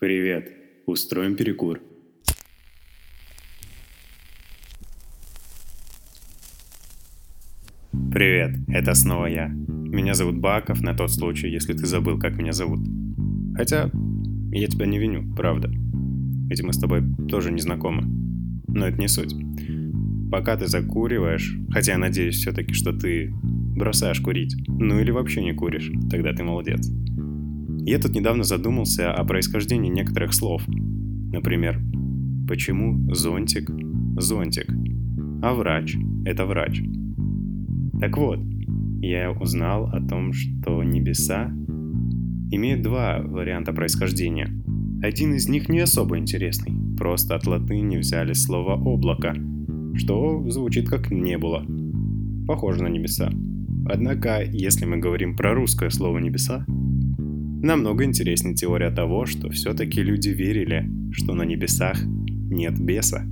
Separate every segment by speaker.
Speaker 1: Привет. Устроим перекур. Привет, это снова я. Меня зовут Баков, на тот случай, если ты забыл, как меня зовут. Хотя, я тебя не виню, правда. Ведь мы с тобой тоже не знакомы. Но это не суть. Пока ты закуриваешь, хотя я надеюсь все-таки, что ты бросаешь курить, ну или вообще не куришь, тогда ты молодец. Я тут недавно задумался о происхождении некоторых слов. Например, почему зонтик – зонтик, а врач – это врач. Так вот, я узнал о том, что небеса имеют два варианта происхождения. Один из них не особо интересный, просто от латыни взяли слово «облако», что звучит как «не было». Похоже на небеса. Однако, если мы говорим про русское слово «небеса», Намного интереснее теория того, что все-таки люди верили, что на небесах нет беса.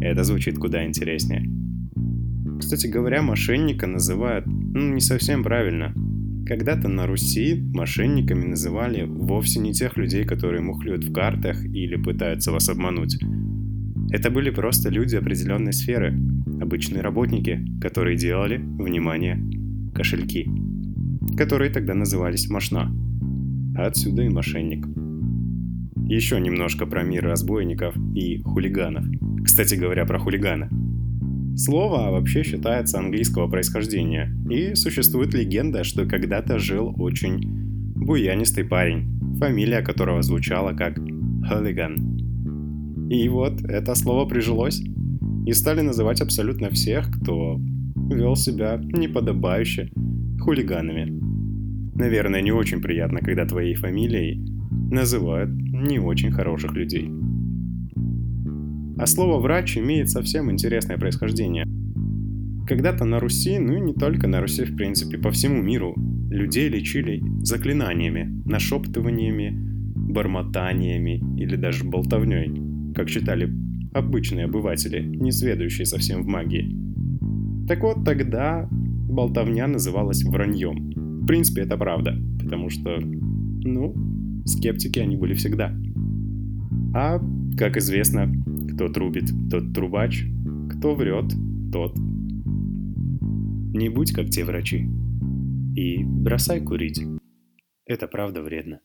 Speaker 1: Это звучит куда интереснее. Кстати говоря, мошенника называют ну, не совсем правильно. Когда-то на Руси мошенниками называли вовсе не тех людей, которые мухлюют в картах или пытаются вас обмануть. Это были просто люди определенной сферы, обычные работники, которые делали, внимание, кошельки которые тогда назывались Машна. Отсюда и мошенник. Еще немножко про мир разбойников и хулиганов. Кстати говоря, про хулигана. Слово вообще считается английского происхождения, и существует легенда, что когда-то жил очень буянистый парень, фамилия которого звучала как Хулиган. И вот это слово прижилось, и стали называть абсолютно всех, кто вел себя неподобающе хулиганами. Наверное, не очень приятно, когда твоей фамилией называют не очень хороших людей. А слово «врач» имеет совсем интересное происхождение. Когда-то на Руси, ну и не только на Руси, в принципе, по всему миру, людей лечили заклинаниями, нашептываниями, бормотаниями или даже болтовней, как считали обычные обыватели, не сведущие совсем в магии. Так вот, тогда болтовня называлась враньем. В принципе, это правда, потому что, ну, скептики они были всегда. А, как известно, кто трубит, тот трубач, кто врет, тот. Не будь как те врачи. И бросай курить. Это правда вредно.